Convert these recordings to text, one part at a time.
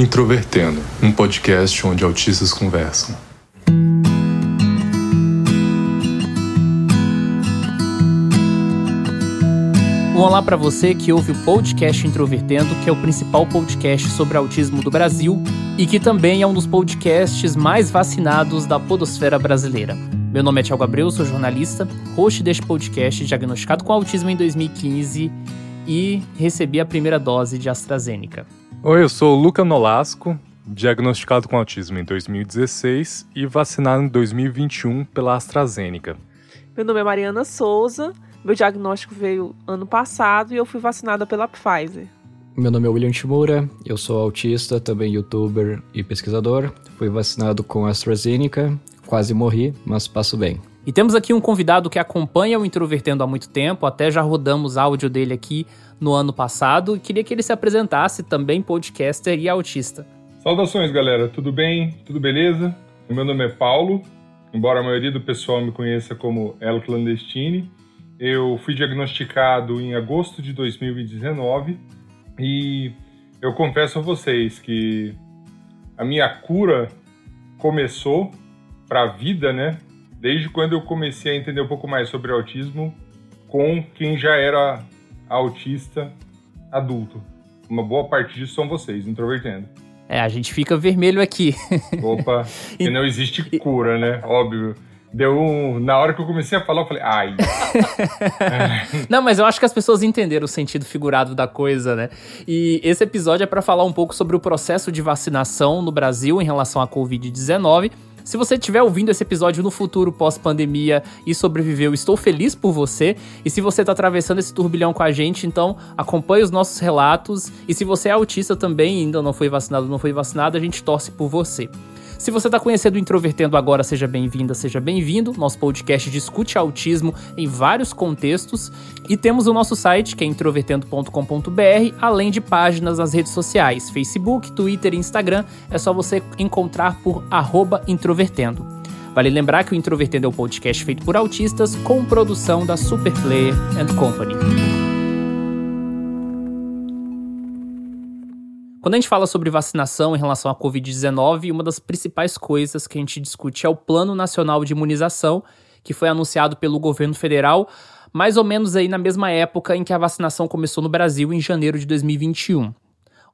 Introvertendo, um podcast onde autistas conversam. Olá para você que ouve o podcast Introvertendo, que é o principal podcast sobre autismo do Brasil e que também é um dos podcasts mais vacinados da podosfera brasileira. Meu nome é Tiago Abreu, sou jornalista, host deste podcast, diagnosticado com autismo em 2015 e recebi a primeira dose de AstraZeneca. Oi, eu sou o Luca Nolasco, diagnosticado com autismo em 2016 e vacinado em 2021 pela AstraZeneca. Meu nome é Mariana Souza, meu diagnóstico veio ano passado e eu fui vacinada pela Pfizer. Meu nome é William Timura, eu sou autista, também youtuber e pesquisador. Fui vacinado com AstraZeneca, quase morri, mas passo bem. E temos aqui um convidado que acompanha o Introvertendo há muito tempo, até já rodamos áudio dele aqui no ano passado, e queria que ele se apresentasse também podcaster e autista. Saudações, galera, tudo bem? Tudo beleza? Meu nome é Paulo, embora a maioria do pessoal me conheça como El Clandestine. Eu fui diagnosticado em agosto de 2019 e eu confesso a vocês que a minha cura começou para a vida, né? Desde quando eu comecei a entender um pouco mais sobre autismo com quem já era autista adulto. Uma boa parte disso são vocês, introvertendo. É, a gente fica vermelho aqui. Opa, e não existe cura, né? Óbvio. Deu um... Na hora que eu comecei a falar, eu falei, ai. Não, mas eu acho que as pessoas entenderam o sentido figurado da coisa, né? E esse episódio é para falar um pouco sobre o processo de vacinação no Brasil em relação à Covid-19 se você estiver ouvindo esse episódio no futuro pós-pandemia e sobreviveu, estou feliz por você. E se você está atravessando esse turbilhão com a gente, então acompanhe os nossos relatos. E se você é autista também, ainda não foi vacinado, não foi vacinado, a gente torce por você. Se você está conhecendo o Introvertendo agora, seja bem-vinda, seja bem-vindo. Nosso podcast discute autismo em vários contextos. E temos o nosso site, que é introvertendo.com.br, além de páginas nas redes sociais, Facebook, Twitter e Instagram. É só você encontrar por introvertendo. Vale lembrar que o Introvertendo é um podcast feito por autistas com produção da Superplayer and Company. Quando a gente fala sobre vacinação em relação à Covid-19, uma das principais coisas que a gente discute é o Plano Nacional de Imunização, que foi anunciado pelo governo federal mais ou menos aí na mesma época em que a vacinação começou no Brasil, em janeiro de 2021.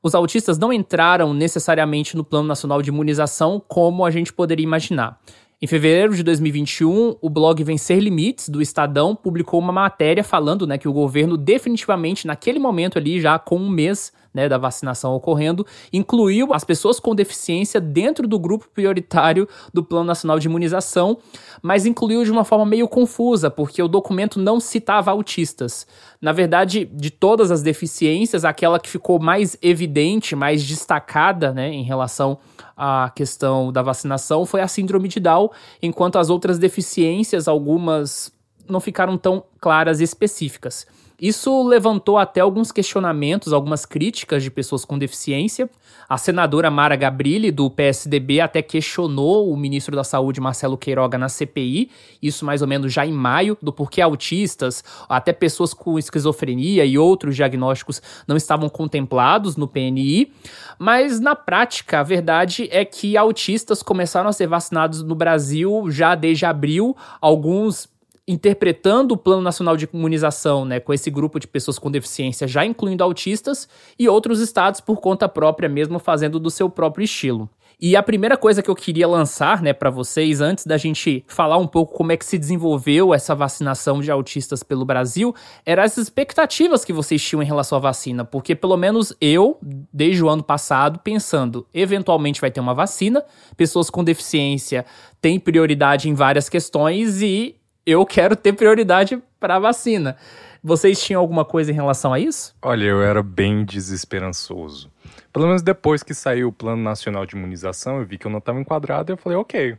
Os autistas não entraram necessariamente no Plano Nacional de Imunização como a gente poderia imaginar. Em fevereiro de 2021, o blog Vencer Limites, do Estadão, publicou uma matéria falando né, que o governo definitivamente, naquele momento ali, já com um mês né, da vacinação ocorrendo, incluiu as pessoas com deficiência dentro do grupo prioritário do Plano Nacional de Imunização, mas incluiu de uma forma meio confusa, porque o documento não citava autistas. Na verdade, de todas as deficiências, aquela que ficou mais evidente, mais destacada né, em relação à questão da vacinação foi a síndrome de Down, enquanto as outras deficiências, algumas não ficaram tão claras e específicas. Isso levantou até alguns questionamentos, algumas críticas de pessoas com deficiência. A senadora Mara Gabrilli, do PSDB, até questionou o ministro da Saúde, Marcelo Queiroga, na CPI, isso mais ou menos já em maio, do porquê autistas, até pessoas com esquizofrenia e outros diagnósticos não estavam contemplados no PNI. Mas, na prática, a verdade é que autistas começaram a ser vacinados no Brasil já desde abril, alguns interpretando o Plano Nacional de Imunização, né, com esse grupo de pessoas com deficiência, já incluindo autistas, e outros estados por conta própria mesmo fazendo do seu próprio estilo. E a primeira coisa que eu queria lançar, né, para vocês, antes da gente falar um pouco como é que se desenvolveu essa vacinação de autistas pelo Brasil, eram as expectativas que vocês tinham em relação à vacina, porque pelo menos eu, desde o ano passado, pensando, eventualmente vai ter uma vacina, pessoas com deficiência têm prioridade em várias questões e eu quero ter prioridade para vacina. Vocês tinham alguma coisa em relação a isso? Olha, eu era bem desesperançoso. Pelo menos depois que saiu o Plano Nacional de Imunização, eu vi que eu não estava enquadrado e eu falei, ok,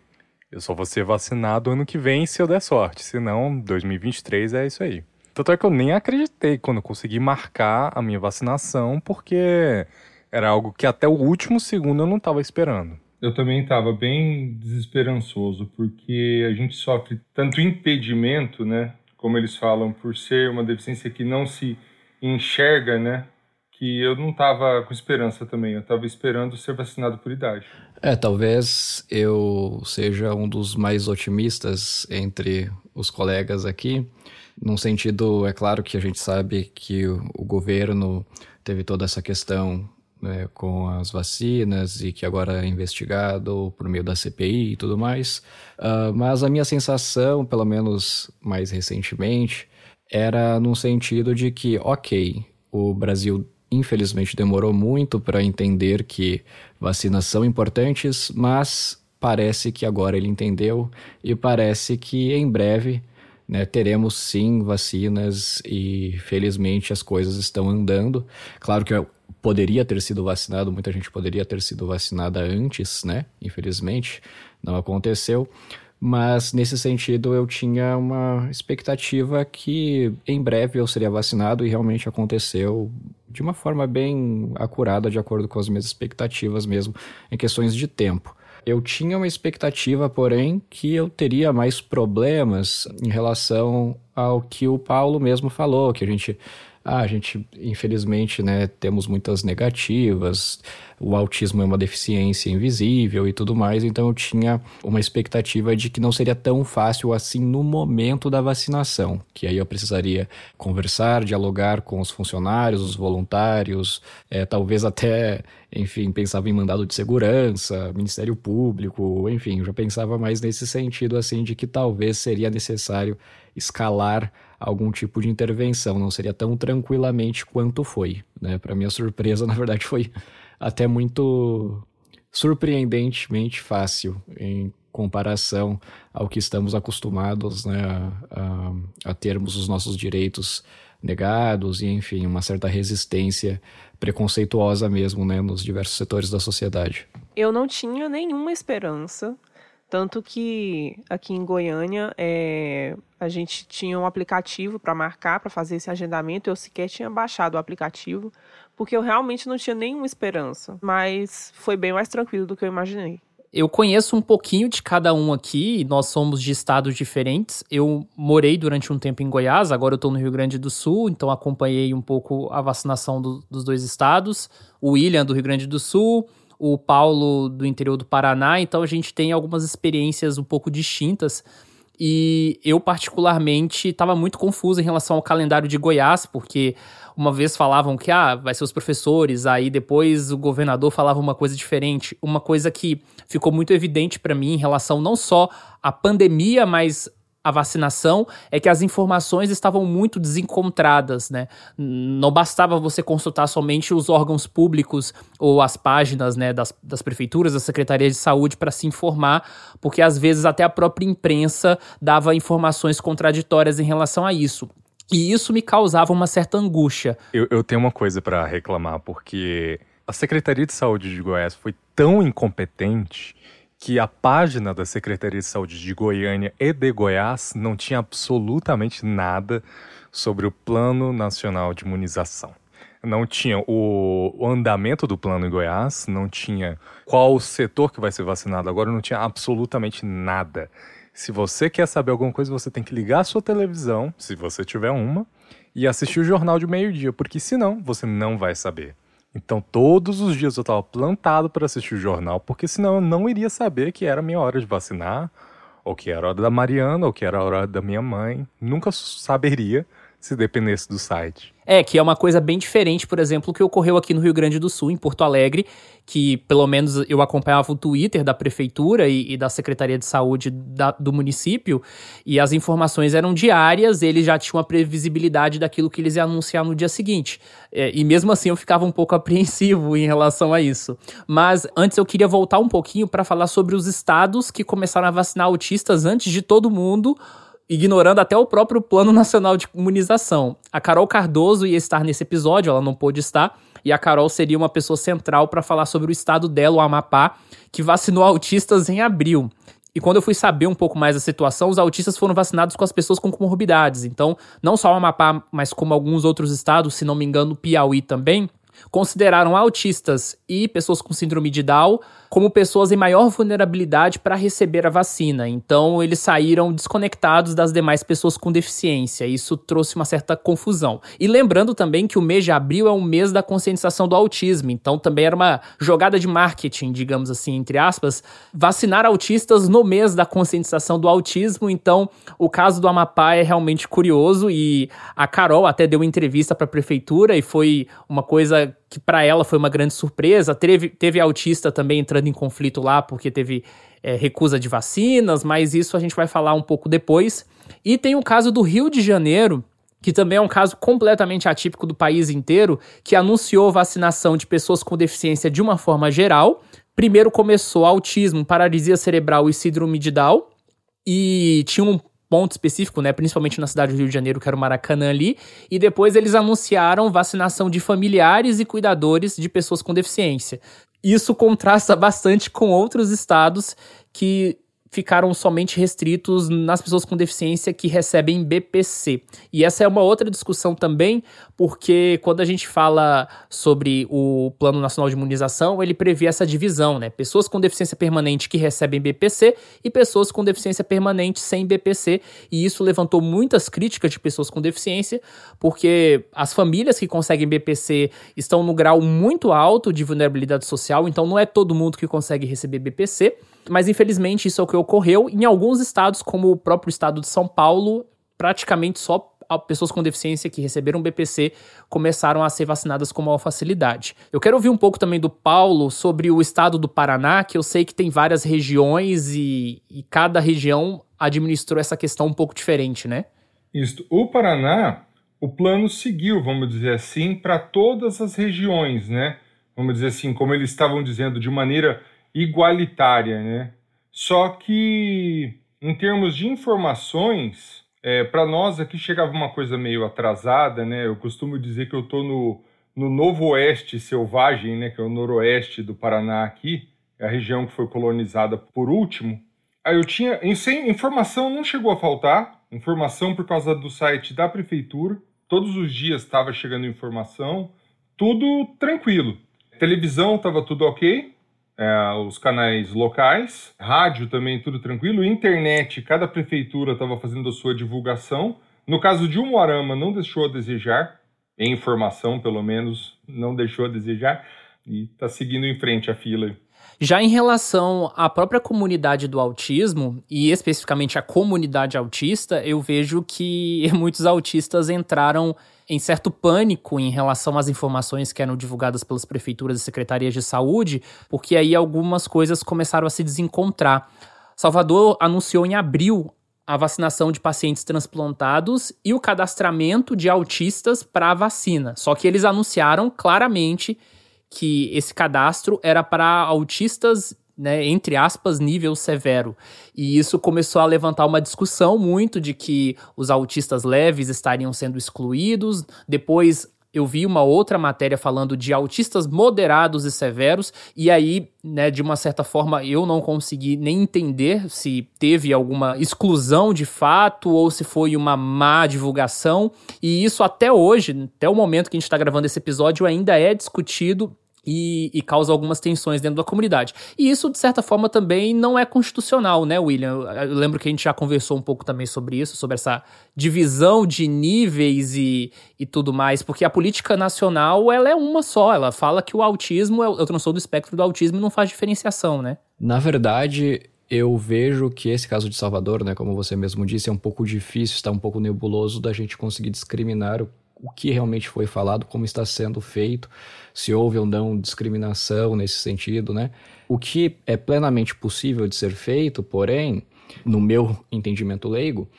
eu só vou ser vacinado ano que vem se eu der sorte. Se não, 2023 é isso aí. Tanto é que eu nem acreditei quando eu consegui marcar a minha vacinação, porque era algo que até o último segundo eu não estava esperando eu também estava bem desesperançoso, porque a gente sofre tanto impedimento, né? Como eles falam, por ser uma deficiência que não se enxerga, né? que eu não estava com esperança também, eu estava esperando ser vacinado por idade. É, talvez eu seja um dos mais otimistas entre os colegas aqui, num sentido, é claro que a gente sabe que o, o governo teve toda essa questão né, com as vacinas e que agora é investigado por meio da CPI e tudo mais. Uh, mas a minha sensação, pelo menos mais recentemente, era no sentido de que, ok, o Brasil infelizmente demorou muito para entender que vacinas são importantes, mas parece que agora ele entendeu e parece que em breve né, teremos sim vacinas e felizmente as coisas estão andando. Claro que poderia ter sido vacinado, muita gente poderia ter sido vacinada antes, né? Infelizmente, não aconteceu. Mas nesse sentido eu tinha uma expectativa que em breve eu seria vacinado e realmente aconteceu de uma forma bem acurada, de acordo com as minhas expectativas mesmo, em questões de tempo. Eu tinha uma expectativa, porém, que eu teria mais problemas em relação ao que o Paulo mesmo falou, que a gente ah, a gente, infelizmente, né, temos muitas negativas, o autismo é uma deficiência invisível e tudo mais, então eu tinha uma expectativa de que não seria tão fácil assim no momento da vacinação, que aí eu precisaria conversar, dialogar com os funcionários, os voluntários, é, talvez até, enfim, pensava em mandado de segurança, Ministério Público, enfim, já pensava mais nesse sentido, assim, de que talvez seria necessário escalar algum tipo de intervenção, não seria tão tranquilamente quanto foi. Né? Para minha surpresa, na verdade, foi até muito surpreendentemente fácil em comparação ao que estamos acostumados né, a, a, a termos os nossos direitos negados e, enfim, uma certa resistência preconceituosa mesmo né, nos diversos setores da sociedade. Eu não tinha nenhuma esperança tanto que aqui em Goiânia é, a gente tinha um aplicativo para marcar, para fazer esse agendamento. Eu sequer tinha baixado o aplicativo, porque eu realmente não tinha nenhuma esperança. Mas foi bem mais tranquilo do que eu imaginei. Eu conheço um pouquinho de cada um aqui, nós somos de estados diferentes. Eu morei durante um tempo em Goiás, agora eu estou no Rio Grande do Sul, então acompanhei um pouco a vacinação do, dos dois estados. O William, do Rio Grande do Sul, o Paulo do interior do Paraná, então a gente tem algumas experiências um pouco distintas. E eu, particularmente, estava muito confuso em relação ao calendário de Goiás, porque uma vez falavam que ah, vai ser os professores, aí depois o governador falava uma coisa diferente. Uma coisa que ficou muito evidente para mim em relação não só à pandemia, mas a vacinação é que as informações estavam muito desencontradas, né? Não bastava você consultar somente os órgãos públicos ou as páginas né, das, das prefeituras, da Secretaria de Saúde para se informar, porque às vezes até a própria imprensa dava informações contraditórias em relação a isso. E isso me causava uma certa angústia. Eu, eu tenho uma coisa para reclamar, porque a Secretaria de Saúde de Goiás foi tão incompetente que a página da Secretaria de Saúde de Goiânia e de Goiás não tinha absolutamente nada sobre o Plano Nacional de Imunização. Não tinha o, andamento do plano em Goiás, não tinha qual o setor que vai ser vacinado agora, não tinha absolutamente nada. Se você quer saber alguma coisa, você tem que ligar a sua televisão, se você tiver uma, e assistir o jornal de meio-dia, porque senão você não vai saber. Então todos os dias eu estava plantado para assistir o jornal, porque senão eu não iria saber que era minha hora de vacinar, ou que era a hora da Mariana, ou que era a hora da minha mãe. Nunca saberia se dependesse do site. É, que é uma coisa bem diferente, por exemplo, que ocorreu aqui no Rio Grande do Sul, em Porto Alegre, que pelo menos eu acompanhava o Twitter da prefeitura e, e da Secretaria de Saúde da, do município, e as informações eram diárias, eles já tinham a previsibilidade daquilo que eles iam anunciar no dia seguinte. É, e mesmo assim eu ficava um pouco apreensivo em relação a isso. Mas antes eu queria voltar um pouquinho para falar sobre os estados que começaram a vacinar autistas antes de todo mundo ignorando até o próprio Plano Nacional de Imunização. A Carol Cardoso ia estar nesse episódio, ela não pôde estar, e a Carol seria uma pessoa central para falar sobre o estado dela, o Amapá, que vacinou autistas em abril. E quando eu fui saber um pouco mais da situação, os autistas foram vacinados com as pessoas com comorbidades. Então, não só o Amapá, mas como alguns outros estados, se não me engano, Piauí também, consideraram autistas e pessoas com síndrome de Down como pessoas em maior vulnerabilidade para receber a vacina. Então, eles saíram desconectados das demais pessoas com deficiência. Isso trouxe uma certa confusão. E lembrando também que o mês de abril é um mês da conscientização do autismo. Então, também era uma jogada de marketing, digamos assim, entre aspas, vacinar autistas no mês da conscientização do autismo. Então, o caso do Amapá é realmente curioso e a Carol até deu entrevista para a prefeitura e foi uma coisa que para ela foi uma grande surpresa. Teve, teve autista também entrando em conflito lá porque teve é, recusa de vacinas, mas isso a gente vai falar um pouco depois. E tem o caso do Rio de Janeiro, que também é um caso completamente atípico do país inteiro, que anunciou vacinação de pessoas com deficiência de uma forma geral. Primeiro começou autismo, paralisia cerebral e síndrome de Down, e tinha um ponto específico, né, principalmente na cidade do Rio de Janeiro, que era o Maracanã ali, e depois eles anunciaram vacinação de familiares e cuidadores de pessoas com deficiência. Isso contrasta bastante com outros estados que ficaram somente restritos nas pessoas com deficiência que recebem BPC. E essa é uma outra discussão também, porque quando a gente fala sobre o Plano Nacional de Imunização, ele prevê essa divisão, né? Pessoas com deficiência permanente que recebem BPC e pessoas com deficiência permanente sem BPC. E isso levantou muitas críticas de pessoas com deficiência, porque as famílias que conseguem BPC estão no grau muito alto de vulnerabilidade social, então não é todo mundo que consegue receber BPC. Mas infelizmente isso é o que ocorreu. Em alguns estados, como o próprio estado de São Paulo, praticamente só pessoas com deficiência que receberam BPC começaram a ser vacinadas com maior facilidade. Eu quero ouvir um pouco também do Paulo sobre o estado do Paraná, que eu sei que tem várias regiões e, e cada região administrou essa questão um pouco diferente, né? Isso. O Paraná, o plano seguiu, vamos dizer assim, para todas as regiões, né? Vamos dizer assim, como eles estavam dizendo, de maneira igualitária, né? Só que em termos de informações, é, para nós aqui chegava uma coisa meio atrasada, né? Eu costumo dizer que eu estou no, no Novo Oeste Selvagem, né? Que é o noroeste do Paraná aqui, é a região que foi colonizada por último. Aí eu tinha, em, sem, informação não chegou a faltar, informação por causa do site da prefeitura. Todos os dias estava chegando informação, tudo tranquilo. Televisão estava tudo ok, é, os canais locais, rádio também tudo tranquilo, internet, cada prefeitura estava fazendo a sua divulgação. No caso de Umuarama, não deixou a desejar, em informação pelo menos, não deixou a desejar, e está seguindo em frente a fila. Já em relação à própria comunidade do autismo, e especificamente a comunidade autista, eu vejo que muitos autistas entraram em certo pânico em relação às informações que eram divulgadas pelas prefeituras e secretarias de saúde, porque aí algumas coisas começaram a se desencontrar. Salvador anunciou em abril a vacinação de pacientes transplantados e o cadastramento de autistas para a vacina. Só que eles anunciaram claramente que esse cadastro era para autistas né, entre aspas, nível severo. E isso começou a levantar uma discussão muito de que os autistas leves estariam sendo excluídos. Depois eu vi uma outra matéria falando de autistas moderados e severos, e aí, né, de uma certa forma, eu não consegui nem entender se teve alguma exclusão de fato ou se foi uma má divulgação. E isso até hoje, até o momento que a gente está gravando esse episódio, ainda é discutido e, e, causa algumas tensões dentro da comunidade. E isso, de certa forma, também não é constitucional, né, William? Eu, eu lembro que a gente já conversou um pouco também sobre isso, sobre essa divisão de níveis e, e tudo mais, porque a política nacional ela é uma só, ela fala que o autismo é o, é o transtorno do espectro do autismo e não faz diferenciação, né? Na verdade, eu vejo que esse caso de Salvador, né, como você mesmo disse, é um pouco difícil, está um pouco nebuloso da gente conseguir discriminar o o que realmente foi falado, como está sendo feito, se houve ou não discriminação nesse sentido, né? O que é plenamente possível de ser feito, porém, no meu entendimento leigo,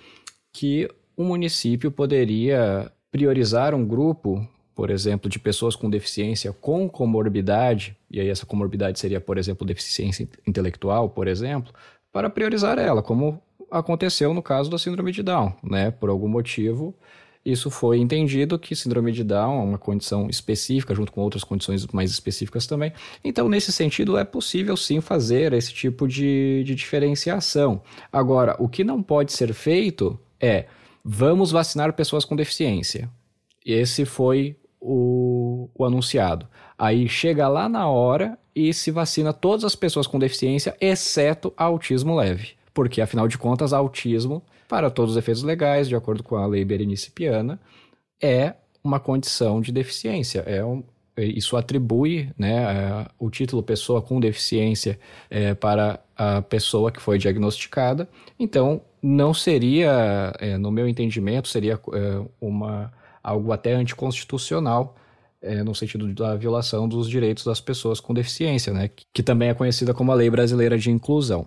que o município poderia priorizar um grupo, por exemplo, de pessoas com deficiência com comorbidade, e aí essa comorbidade seria, por exemplo, deficiência intelectual, por exemplo, para priorizar ela, como aconteceu no caso da síndrome de Down, né? Por algum motivo, isso foi entendido que síndrome de Down é uma condição específica, junto com outras condições mais específicas também. Então, nesse sentido, é possível sim fazer esse tipo de, de diferenciação. Agora, o que não pode ser feito é vamos vacinar pessoas com deficiência. Esse foi o o, anunciado. Aí chega lá na hora e se vacina todas as pessoas com deficiência, exceto autismo leve. Porque, afinal de contas, autismo, para todos os efeitos legais, de acordo com a lei Berenice Piana, é uma condição de deficiência. É um, isso atribui né, a, o título pessoa com deficiência é, para a pessoa que foi diagnosticada. Então, não seria, é, no meu entendimento, seria é, uma, algo até anticonstitucional é, no sentido da violação dos direitos das pessoas com deficiência, né, que também é conhecida como a Lei Brasileira de Inclusão.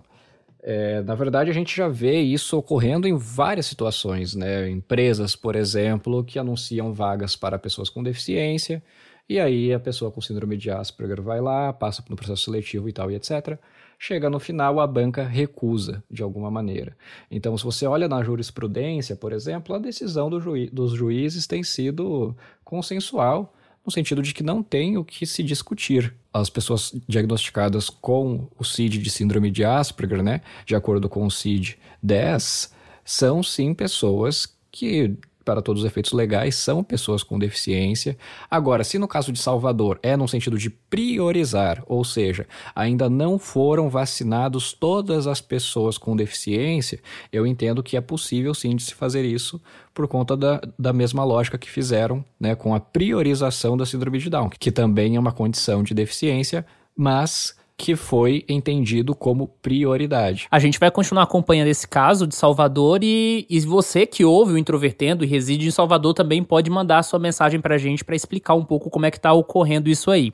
É, na verdade, a gente já vê isso ocorrendo em várias situações, né? Empresas, por exemplo, que anunciam vagas para pessoas com deficiência, e aí a pessoa com síndrome de Asperger vai lá, passa um processo seletivo e tal, e etc. Chega no final, a banca recusa de alguma maneira. Então, se você olha na jurisprudência, por exemplo, a decisão do juiz, dos juízes tem sido consensual no sentido de que não tem o que se discutir. As pessoas diagnosticadas com o CID de síndrome de Asperger, né, de acordo com o CID-10, são sim pessoas que para todos os efeitos legais, são pessoas com deficiência. Agora, se no caso de Salvador é no sentido de priorizar, ou seja, ainda não foram vacinados todas as pessoas com deficiência, eu entendo que é possível sim de se fazer isso por conta da, da mesma lógica que fizeram né, com a priorização da síndrome de Down, que também é uma condição de deficiência, mas que foi entendido como prioridade. A gente vai continuar acompanhando esse caso de Salvador e, e você que ouve o Introvertendo e reside em Salvador também pode mandar a sua mensagem para a gente para explicar um pouco como é que está ocorrendo isso aí.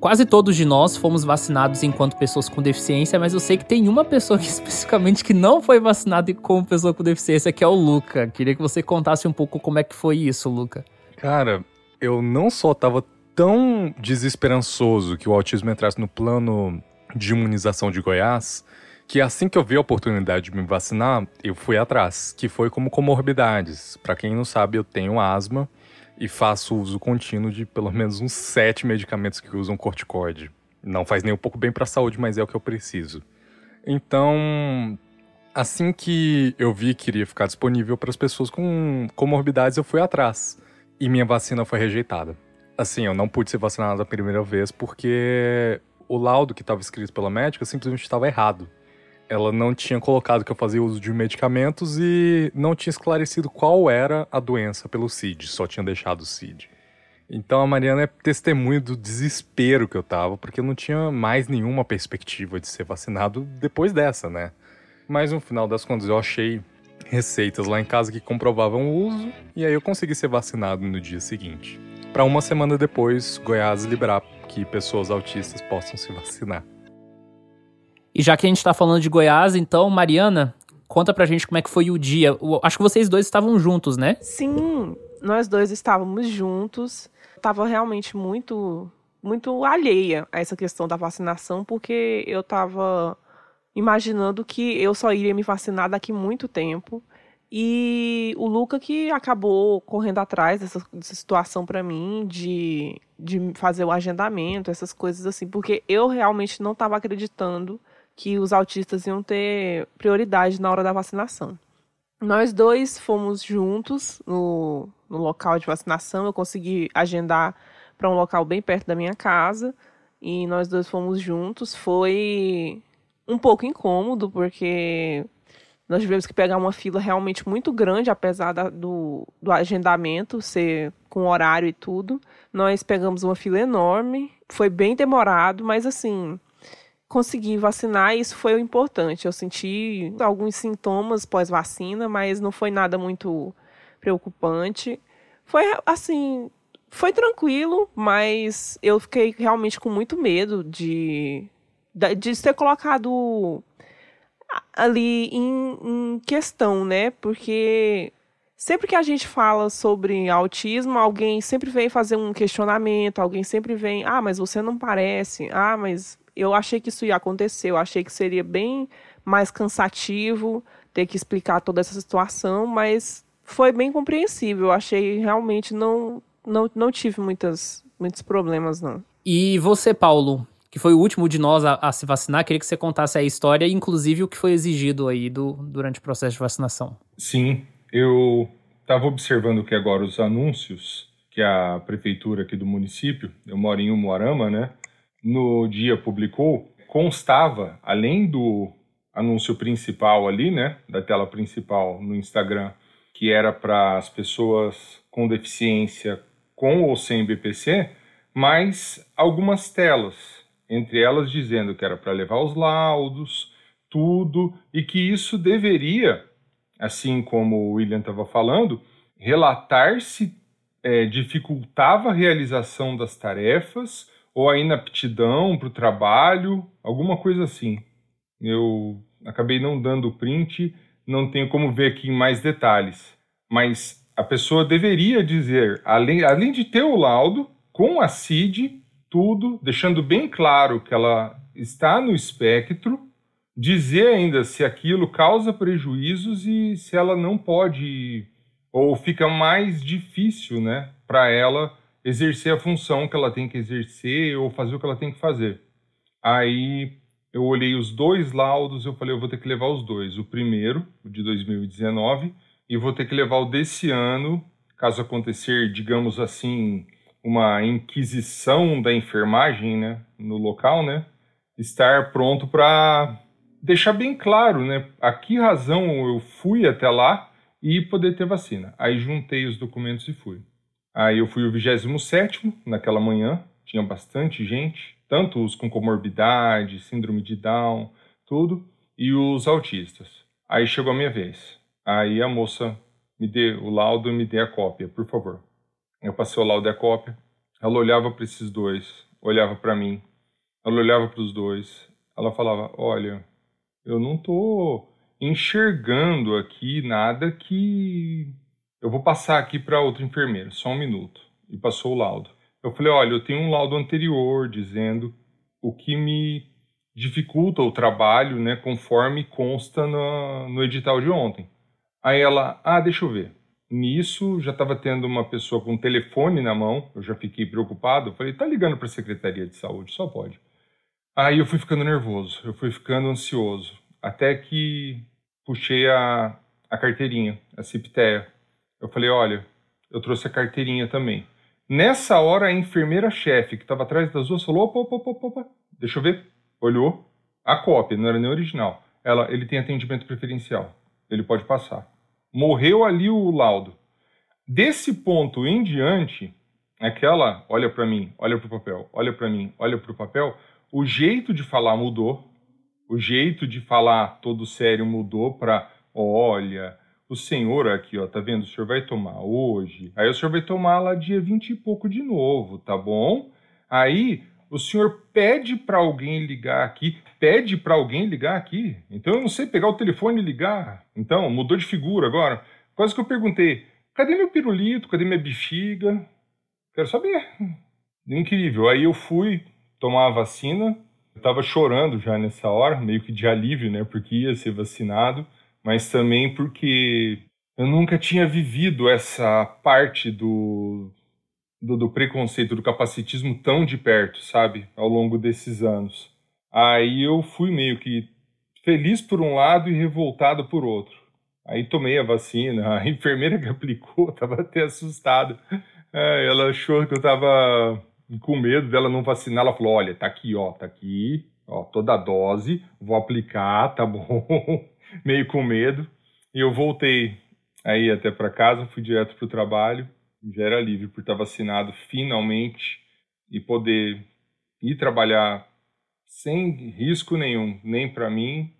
Quase todos de nós fomos vacinados enquanto pessoas com deficiência, mas eu sei que tem uma pessoa que, especificamente que não foi vacinada como pessoa com deficiência, que é o Luca. Queria que você contasse um pouco como é que foi isso, Luca. Cara, eu não só tava tão desesperançoso que o autismo entrasse no plano de imunização de Goiás, que assim que eu vi a oportunidade de me vacinar, eu fui atrás, que foi como comorbidades. Para quem não sabe, eu tenho asma e faço uso contínuo de pelo menos uns sete medicamentos que usam corticoide. Não faz nem um pouco bem para a saúde, mas é o que eu preciso. Então, assim que eu vi que iria ficar disponível para as pessoas com comorbidades, eu fui atrás. E minha vacina foi rejeitada. Assim, eu não pude ser vacinado a primeira vez porque o laudo que estava escrito pela médica simplesmente estava errado. Ela não tinha colocado que eu fazia uso de medicamentos e não tinha esclarecido qual era a doença pelo CID, só tinha deixado o CID. Então a Mariana é testemunha do desespero que eu tava, porque eu não tinha mais nenhuma perspectiva de ser vacinado depois dessa, né? Mas no final das contas eu achei receitas lá em casa que comprovavam o uso e aí eu consegui ser vacinado no dia seguinte para uma semana depois Goiás liberar que pessoas autistas possam se vacinar. E já que a gente está falando de Goiás, então, Mariana, conta pra gente como é que foi o dia. Acho que vocês dois estavam juntos, né? Sim, nós dois estávamos juntos. Tava realmente muito, muito alheia a essa questão da vacinação, porque eu tava imaginando que eu só iria me vacinar daqui muito tempo. E o Luca que acabou correndo atrás dessa, dessa situação para mim, de, de fazer o agendamento, essas coisas assim, porque eu realmente não estava acreditando que os autistas iam ter prioridade na hora da vacinação. Nós dois fomos juntos no, no local de vacinação, eu consegui agendar para um local bem perto da minha casa, e nós dois fomos juntos. Foi um pouco incômodo, porque nós tivemos que pegar uma fila realmente muito grande, apesar da, do, do agendamento ser com horário e tudo. Nós pegamos uma fila enorme, foi bem demorado, mas assim, consegui vacinar e isso foi o importante. Eu senti alguns sintomas pós-vacina, mas não foi nada muito preocupante. Foi assim, foi tranquilo, mas eu fiquei realmente com muito medo de, de ser colocado ali em, em questão, né? Porque sempre que a gente fala sobre autismo, alguém sempre vem fazer um questionamento, alguém sempre vem, ah, mas você não parece, ah, mas eu achei que isso ia acontecer, eu achei que seria bem mais cansativo ter que explicar toda essa situação, mas foi bem compreensível, eu achei realmente não não, não tive muitas, muitos problemas, não. E você, Paulo, que foi o último de nós a, a, se vacinar. Queria que você contasse a história, inclusive o que foi exigido aí do, durante o processo de vacinação. Sim, eu estava observando que agora os anúncios que a prefeitura aqui do município, eu moro em Umuarama, né? No dia publicou, constava, além do anúncio principal ali, né, da tela principal no Instagram, que era para as pessoas com deficiência com ou sem BPC, mais algumas telas, entre elas dizendo que era para levar os laudos, tudo, e que isso deveria, assim como o William estava falando, relatar se é, dificultava a realização das tarefas ou a inaptidão para o trabalho, alguma coisa assim. Eu acabei não dando print, não tenho como ver aqui em mais detalhes, mas a pessoa deveria dizer, além, além de ter o laudo, com a CID, tudo, deixando bem claro que ela está no espectro, dizer ainda se aquilo causa prejuízos e se ela não pode ou fica mais difícil, né, para ela exercer a função que ela tem que exercer ou fazer o que ela tem que fazer. Aí eu olhei os dois laudos, eu falei, eu vou ter que levar os dois. O primeiro, o de 2019, e vou ter que levar o desse ano, caso acontecer, digamos assim, uma inquisição da enfermagem, né, no local, né, estar pronto para deixar bem claro, né, a que razão eu fui até lá e poder ter vacina. Aí juntei os documentos e fui. Aí eu fui o 27 naquela manhã, tinha bastante gente, tanto os com comorbidade, síndrome de Down, tudo, e os autistas. Aí chegou a minha vez. Aí a moça me deu o laudo e me deu a cópia, por favor. Eu passei o laudo e a cópia. Ela olhava para esses dois, olhava para mim. Ela olhava para os dois. Ela falava: Olha, eu não tô enxergando aqui nada que eu vou passar aqui para outro enfermeiro, só um minuto. E passou o laudo. Eu falei: Olha, eu tenho um laudo anterior dizendo o que me dificulta o trabalho, né, conforme consta no, no edital de ontem. Aí ela, ah, deixa eu ver. Nisso, já estava tendo uma pessoa com um telefone na mão, eu já fiquei preocupado. Falei, tá ligando para a Secretaria de Saúde, só pode. Aí eu fui ficando nervoso, eu fui ficando ansioso, até que puxei a, a carteirinha, a Cipteia. Eu falei, olha, eu trouxe a carteirinha também. Nessa hora, a enfermeira-chefe que estava atrás das duas falou, opa, opa, opa, opa, deixa eu ver. Olhou, a cópia, não era nem original. Ela, ele tem atendimento preferencial ele pode passar. Morreu ali o laudo. Desse ponto em diante, aquela olha para mim, olha para o papel, olha para mim, olha para o papel, o jeito de falar mudou, o jeito de falar todo sério mudou para olha, o senhor aqui, ó, tá vendo? O senhor vai tomar hoje, aí o senhor vai tomar lá dia 20 e pouco de novo, tá bom? Aí o senhor pede para alguém ligar aqui, pede para alguém ligar aqui. Então eu não sei pegar o telefone e ligar. Então, mudou de figura agora. Quase que eu perguntei: cadê meu pirulito? Cadê minha bexiga? Quero saber. Incrível. Aí eu fui tomar a vacina. Eu tava chorando já nessa hora, meio que de alívio, né? Porque ia ser vacinado, mas também porque eu nunca tinha vivido essa parte do, do, do, preconceito, do capacitismo tão de perto, sabe? Ao longo desses anos. Aí eu fui meio que feliz por um lado e revoltado por outro. Aí tomei a vacina, a enfermeira que aplicou estava até assustada. É, ela achou que eu estava com medo dela não vacinar. Ela falou: Olha, tá aqui, ó, tá aqui, ó, toda a dose, vou aplicar, tá bom? meio com medo. E eu voltei aí até para casa, fui direto para o trabalho já era livre por estar vacinado finalmente e poder ir trabalhar sem risco nenhum, nem para mim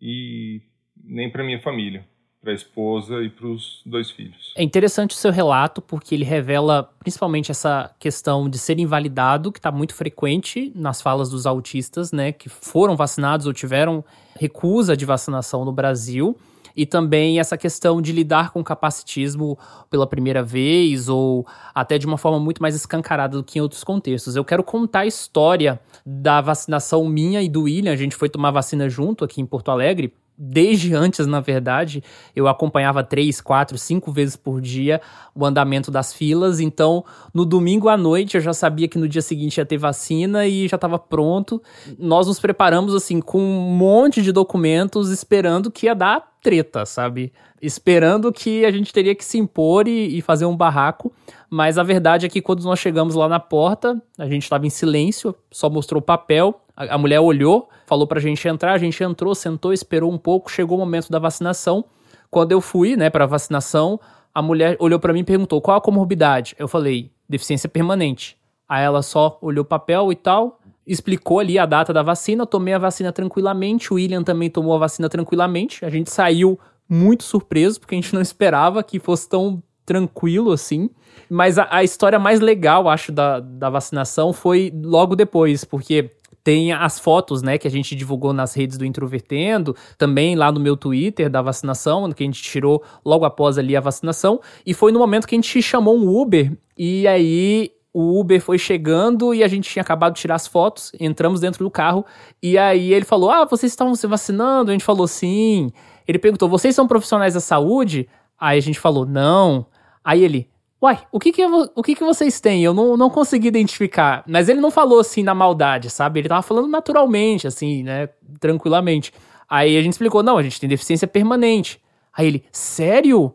e nem para minha família, para a esposa e para os dois filhos. É interessante o seu relato porque ele revela principalmente essa questão de ser invalidado, que está muito frequente nas falas dos autistas, né, que foram vacinados ou tiveram recusa de vacinação no Brasil e também essa questão de lidar com capacitismo pela primeira vez ou até de uma forma muito mais escancarada do que em outros contextos. Eu quero contar a história da vacinação minha e do William, a gente foi tomar vacina junto aqui em Porto Alegre. Desde antes, na verdade, eu acompanhava três, quatro, cinco vezes por dia o andamento das filas. Então, no domingo à noite, eu já sabia que no dia seguinte ia ter vacina e já estava pronto. Nós nos preparamos, assim, com um monte de documentos, esperando que ia dar treta, sabe? Esperando que a gente teria que se impor e, e fazer um barraco. Mas a verdade é que quando nós chegamos lá na porta, a gente estava em silêncio, só mostrou o papel. A, a mulher olhou, falou pra gente entrar, a gente entrou, sentou, esperou um pouco, chegou o momento da vacinação. Quando eu fui, né, pra vacinação, a mulher olhou para mim e perguntou qual a comorbidade. Eu falei, deficiência permanente. Aí ela só olhou o papel e tal, explicou ali a data da vacina, tomei a vacina tranquilamente, o William também tomou a vacina tranquilamente. A gente saiu muito surpreso, porque a gente não esperava que fosse tão tranquilo assim. Mas a, a história mais legal, acho, da, da vacinação foi logo depois, porque tem as fotos, né, que a gente divulgou nas redes do Introvertendo, também lá no meu Twitter da vacinação, que a gente tirou logo após ali a vacinação, e foi no momento que a gente chamou um Uber, e aí o Uber foi chegando e a gente tinha acabado de tirar as fotos, entramos dentro do carro, e aí ele falou: "Ah, vocês estavam se vacinando?" A gente falou: "Sim". Ele perguntou: "Vocês são profissionais da saúde?" Aí a gente falou: "Não". Aí ele: Uai, o que que, o que que vocês têm? Eu não, não consegui identificar. Mas ele não falou assim na maldade, sabe? Ele tava falando naturalmente, assim, né? Tranquilamente. Aí a gente explicou: não, a gente tem deficiência permanente. Aí ele: sério?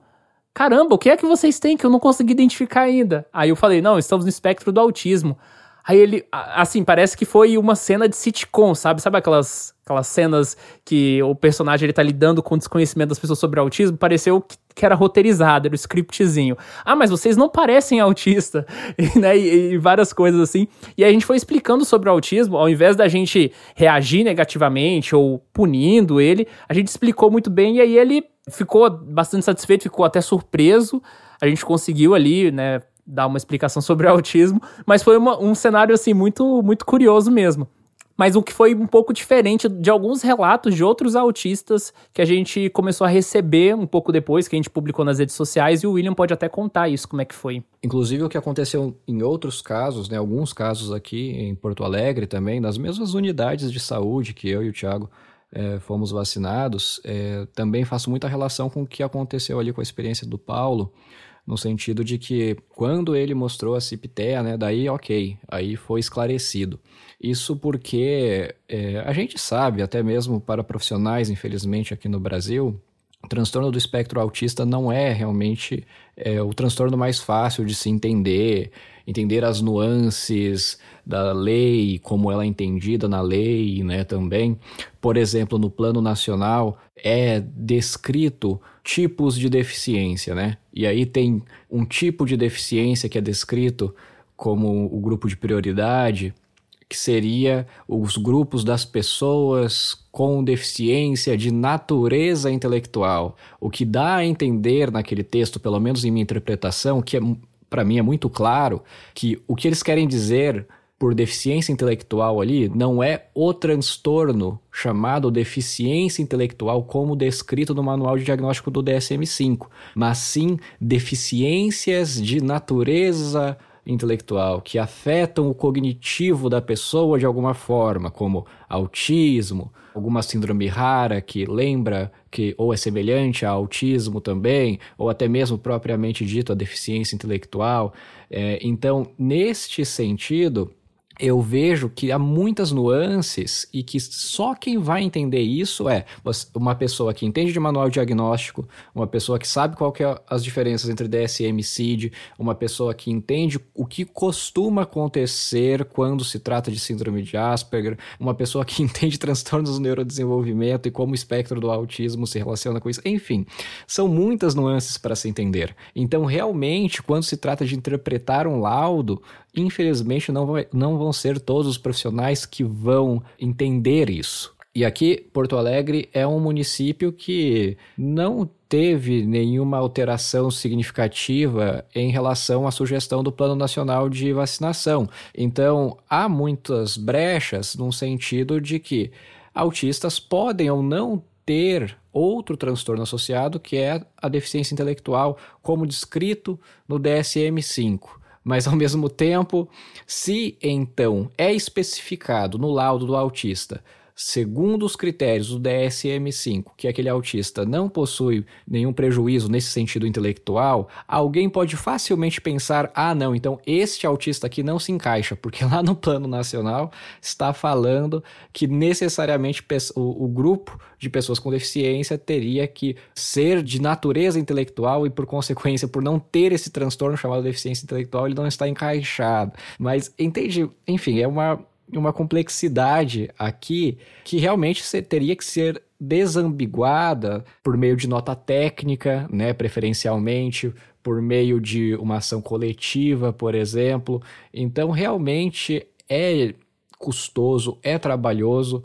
Caramba, o que é que vocês têm que eu não consegui identificar ainda? Aí eu falei: não, estamos no espectro do autismo. Aí ele, assim, parece que foi uma cena de sitcom, sabe? Sabe aquelas, aquelas cenas que o personagem ele tá lidando com o desconhecimento das pessoas sobre autismo? Pareceu que, que era roteirizado, era o um scriptzinho. Ah, mas vocês não parecem autista, e, né? E, e, várias coisas assim. E a gente foi explicando sobre o autismo, ao invés da gente reagir negativamente ou punindo ele, a gente explicou muito bem e aí ele ficou bastante satisfeito, ficou até surpreso. A gente conseguiu ali, né, dar uma explicação sobre o autismo, mas foi uma, um cenário assim muito muito curioso mesmo. Mas o que foi um pouco diferente de alguns relatos de outros autistas que a gente começou a receber um pouco depois, que a gente publicou nas redes sociais, e o William pode até contar isso, como é que foi. Inclusive o que aconteceu em outros casos, né, alguns casos aqui em Porto Alegre também, nas mesmas unidades de saúde que eu e o Thiago é, fomos vacinados, é, também faço muita relação com o que aconteceu ali com a experiência do Paulo, no sentido de que quando ele mostrou a CIPTEA, né, daí ok, aí foi esclarecido. Isso porque é, a gente sabe, até mesmo para profissionais, infelizmente, aqui no Brasil, o transtorno do espectro autista não é realmente é, o transtorno mais fácil de se entender, entender as nuances da lei, como ela é entendida na lei, né, também. Por exemplo, no plano nacional é descrito tipos de deficiência, né? E aí tem um tipo de deficiência que é descrito como o grupo de prioridade, que seria os grupos das pessoas com deficiência de natureza intelectual. O que dá a entender naquele texto, pelo menos em minha interpretação, que é, para mim é muito claro, que o que eles querem dizer por deficiência intelectual ali não é o transtorno chamado deficiência intelectual como descrito no manual de diagnóstico do DSM-5, mas sim deficiências de natureza intelectual que afetam o cognitivo da pessoa de alguma forma, como autismo, alguma síndrome rara que lembra que ou é semelhante a autismo também, ou até mesmo propriamente dito a deficiência intelectual. É, então, neste sentido, eu vejo que há muitas nuances e que só quem vai entender isso é uma pessoa que entende de manual diagnóstico, uma pessoa que sabe qual que é as diferenças entre DSM e CID, uma pessoa que entende o que costuma acontecer quando se trata de síndrome de Asperger, uma pessoa que entende transtornos do neurodesenvolvimento e como o espectro do autismo se relaciona com isso. Enfim, são muitas nuances para se entender. Então, realmente, quando se trata de interpretar um laudo, infelizmente não, vai, não vão ser todos os profissionais que vão entender isso. E aqui, Porto Alegre é um município que não teve nenhuma alteração significativa em relação à sugestão do Plano Nacional de Vacinação. Então, há muitas brechas no sentido de que autistas podem ou não ter outro transtorno associado, que é a deficiência intelectual, como descrito no DSM-5. Mas ao mesmo tempo, se então é especificado no laudo do autista segundo os critérios do DSM-5, que aquele autista não possui nenhum prejuízo nesse sentido intelectual, alguém pode facilmente pensar: ah, não, então este autista aqui não se encaixa, porque lá no plano nacional está falando que necessariamente o, o grupo de pessoas com deficiência teria que ser de natureza intelectual e, por consequência, por não ter esse transtorno chamado deficiência intelectual, ele não está encaixado. Mas entende? Enfim, é uma uma complexidade aqui que realmente teria que ser desambiguada por meio de nota técnica, né, preferencialmente por meio de uma ação coletiva, por exemplo. Então, realmente é custoso, é trabalhoso.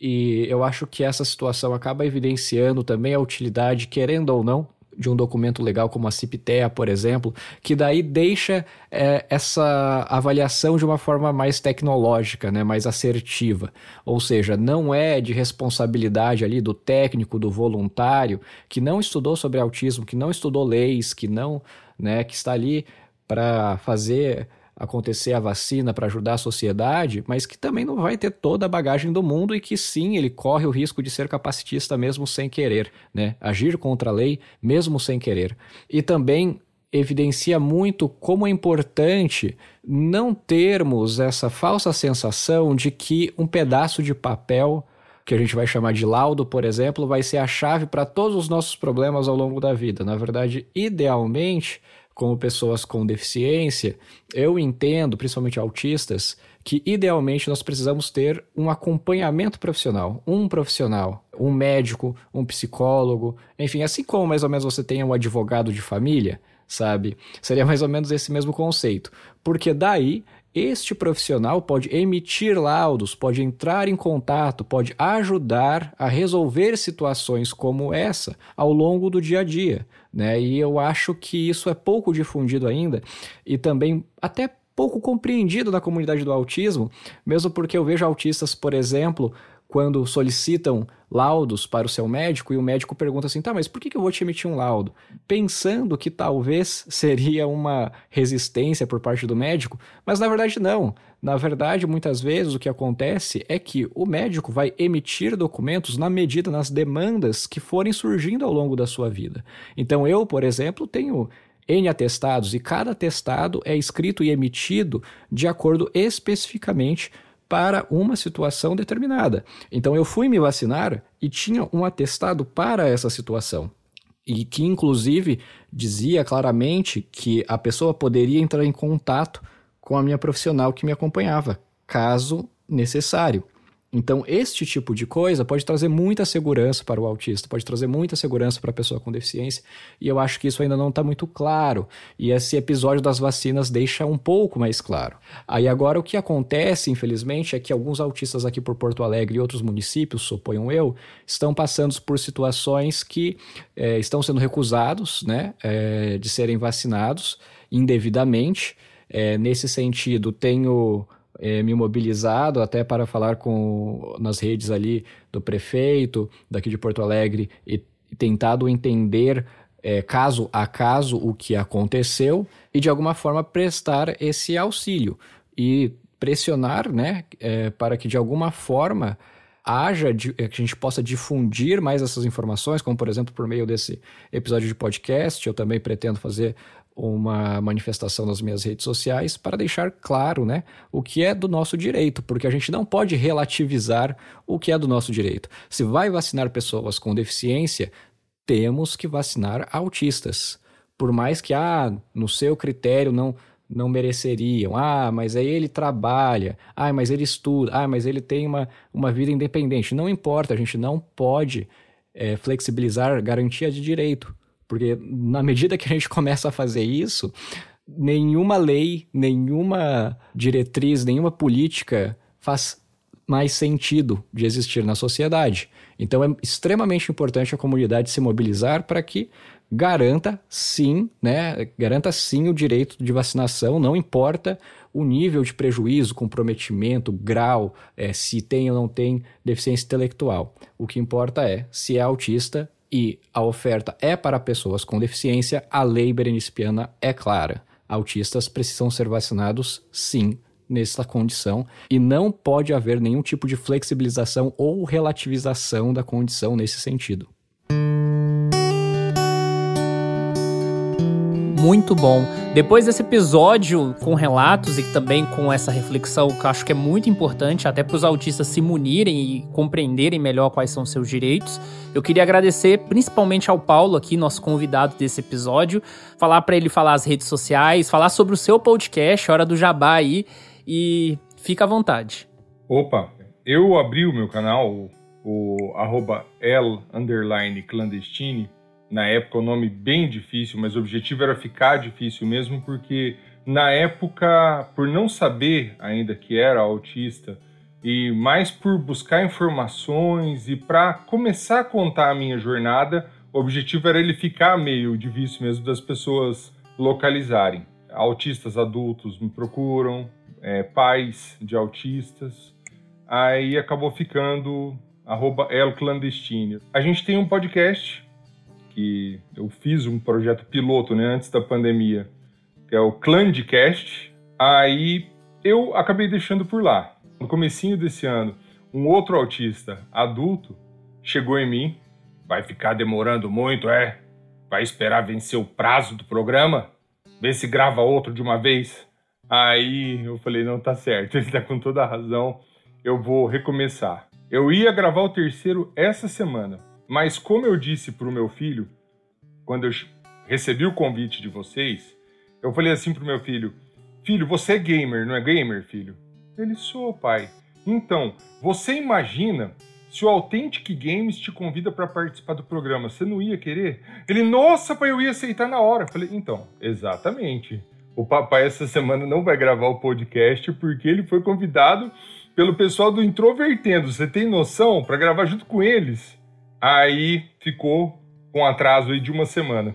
E eu acho que essa situação acaba evidenciando também a utilidade, querendo ou não, de um documento legal como a CIPTEA, por exemplo, que daí deixa é, essa avaliação de uma forma mais tecnológica, né, mais assertiva. Ou seja, não é de responsabilidade ali do técnico, do voluntário, que não estudou sobre autismo, que não estudou leis, que não, né, que está ali para fazer acontecer a vacina para ajudar a sociedade, mas que também não vai ter toda a bagagem do mundo e que sim, ele corre o risco de ser capacitista mesmo sem querer, né? Agir contra a lei mesmo sem querer. E também evidencia muito como é importante não termos essa falsa sensação de que um pedaço de papel que a gente vai chamar de laudo, por exemplo, vai ser a chave para todos os nossos problemas ao longo da vida. Na verdade, idealmente, como pessoas com deficiência, eu entendo, principalmente autistas, que idealmente nós precisamos ter um acompanhamento profissional, um profissional, um médico, um psicólogo, enfim, assim como mais ou menos você tem um advogado de família, sabe? Seria mais ou menos esse mesmo conceito. Porque daí este profissional pode emitir laudos, pode entrar em contato, pode ajudar a resolver situações como essa ao longo do dia a dia. Né? E eu acho que isso é pouco difundido ainda e também até pouco compreendido na comunidade do autismo, mesmo porque eu vejo autistas, por exemplo, quando solicitam laudos para o seu médico e o médico pergunta assim: tá, mas por que eu vou te emitir um laudo? Pensando que talvez seria uma resistência por parte do médico, mas na verdade não. Na verdade, muitas vezes o que acontece é que o médico vai emitir documentos na medida, nas demandas que forem surgindo ao longo da sua vida. Então, eu, por exemplo, tenho N atestados e cada atestado é escrito e emitido de acordo especificamente para uma situação determinada. Então eu fui me vacinar e tinha um atestado para essa situação. E que, inclusive, dizia claramente que a pessoa poderia entrar em contato com a minha profissional que me acompanhava, caso necessário. Então, este tipo de coisa pode trazer muita segurança para o autista, pode trazer muita segurança para a pessoa com deficiência, e eu acho que isso ainda não está muito claro. E esse episódio das vacinas deixa um pouco mais claro. Aí agora o que acontece, infelizmente, é que alguns autistas aqui por Porto Alegre e outros municípios, suponho eu, estão passando por situações que é, estão sendo recusados né, é, de serem vacinados indevidamente. É, nesse sentido, tenho é, me mobilizado até para falar com nas redes ali do prefeito daqui de Porto Alegre e, tentado entender é, caso a caso o que aconteceu e de alguma forma prestar esse auxílio e pressionar né, é, para que de alguma forma haja, que a gente possa difundir mais essas informações, como por exemplo por meio desse episódio de podcast, eu também pretendo fazer uma manifestação nas minhas redes sociais para deixar claro né, o que é do nosso direito, porque a gente não pode relativizar o que é do nosso direito. Se vai vacinar pessoas com deficiência, temos que vacinar autistas. Por mais que, ah, no seu critério não não mereceriam. Ah, mas aí ele trabalha. Ah, mas ele estuda. Ah, mas ele tem uma, uma vida independente. Não importa, a gente não pode é, flexibilizar garantia de direito. Porque na medida que a gente começa a fazer isso, nenhuma lei, nenhuma diretriz, nenhuma política faz mais sentido de existir na sociedade. Então é extremamente importante a comunidade se mobilizar para que garanta sim, né, garanta sim o direito de vacinação, não importa o nível de prejuízo, comprometimento, grau, é, se tem ou não tem deficiência intelectual. O que importa é se é autista e a oferta é para pessoas com deficiência, a lei berenice é clara. Autistas precisam ser vacinados, sim, nessa condição e não pode haver nenhum tipo de flexibilização ou relativização da condição nesse sentido. Muito bom. Depois desse episódio com relatos e também com essa reflexão que eu acho que é muito importante até para os autistas se munirem e compreenderem melhor quais são seus direitos, eu queria agradecer principalmente ao Paulo aqui, nosso convidado desse episódio, falar para ele falar as redes sociais, falar sobre o seu podcast, Hora do Jabá aí, e fica à vontade. Opa, eu abri o meu canal, o, o arroba L clandestine, na época o nome bem difícil, mas o objetivo era ficar difícil mesmo, porque na época, por não saber ainda que era autista, e mais por buscar informações e para começar a contar a minha jornada, o objetivo era ele ficar meio difícil mesmo das pessoas localizarem. Autistas adultos me procuram, é, pais de autistas, aí acabou ficando arroba El Clandestino. A gente tem um podcast que eu fiz um projeto piloto né, antes da pandemia, que é o Clandcast. Aí eu acabei deixando por lá. No comecinho desse ano, um outro autista adulto chegou em mim. Vai ficar demorando muito, é? Vai esperar vencer o prazo do programa? Vê se grava outro de uma vez. Aí eu falei, não, tá certo, ele tá com toda a razão, eu vou recomeçar. Eu ia gravar o terceiro essa semana, mas como eu disse para o meu filho, quando eu recebi o convite de vocês, eu falei assim para o meu filho: Filho, você é gamer, não é gamer, filho? Ele sou, pai. Então, você imagina se o Authentic Games te convida para participar do programa, você não ia querer? Ele, nossa, pai, eu ia aceitar na hora. Eu falei, então, exatamente. O papai essa semana não vai gravar o podcast porque ele foi convidado pelo pessoal do Introvertendo. Você tem noção? Para gravar junto com eles. Aí ficou com atraso de uma semana.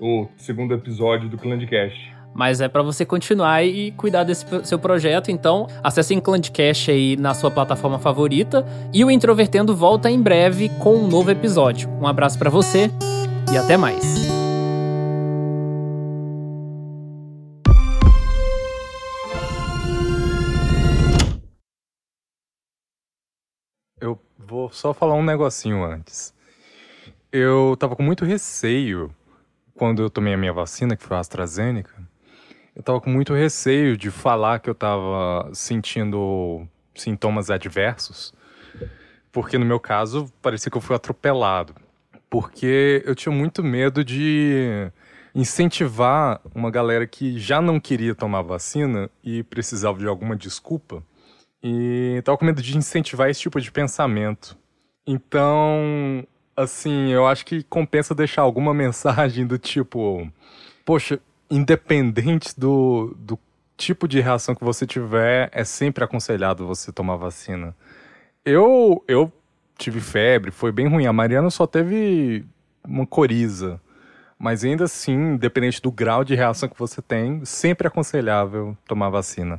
O segundo episódio do Clandcast. Mas é para você continuar e cuidar desse seu projeto, então acesse o Clandcast aí na sua plataforma favorita e o Introvertendo volta em breve com um novo episódio. Um abraço para você e até mais. Vou só falar um negocinho antes. Eu tava com muito receio quando eu tomei a minha vacina, que foi a AstraZeneca. Eu tava com muito receio de falar que eu tava sentindo sintomas adversos, porque no meu caso parecia que eu fui atropelado. Porque eu tinha muito medo de incentivar uma galera que já não queria tomar vacina e precisava de alguma desculpa e tava com medo de incentivar esse tipo de pensamento. Então, assim, eu acho que compensa deixar alguma mensagem do tipo: Poxa, independente do, do tipo de reação que você tiver, é sempre aconselhado você tomar vacina. Eu, eu tive febre, foi bem ruim. A Mariana só teve uma coriza. Mas ainda assim, independente do grau de reação que você tem, sempre é aconselhável tomar vacina.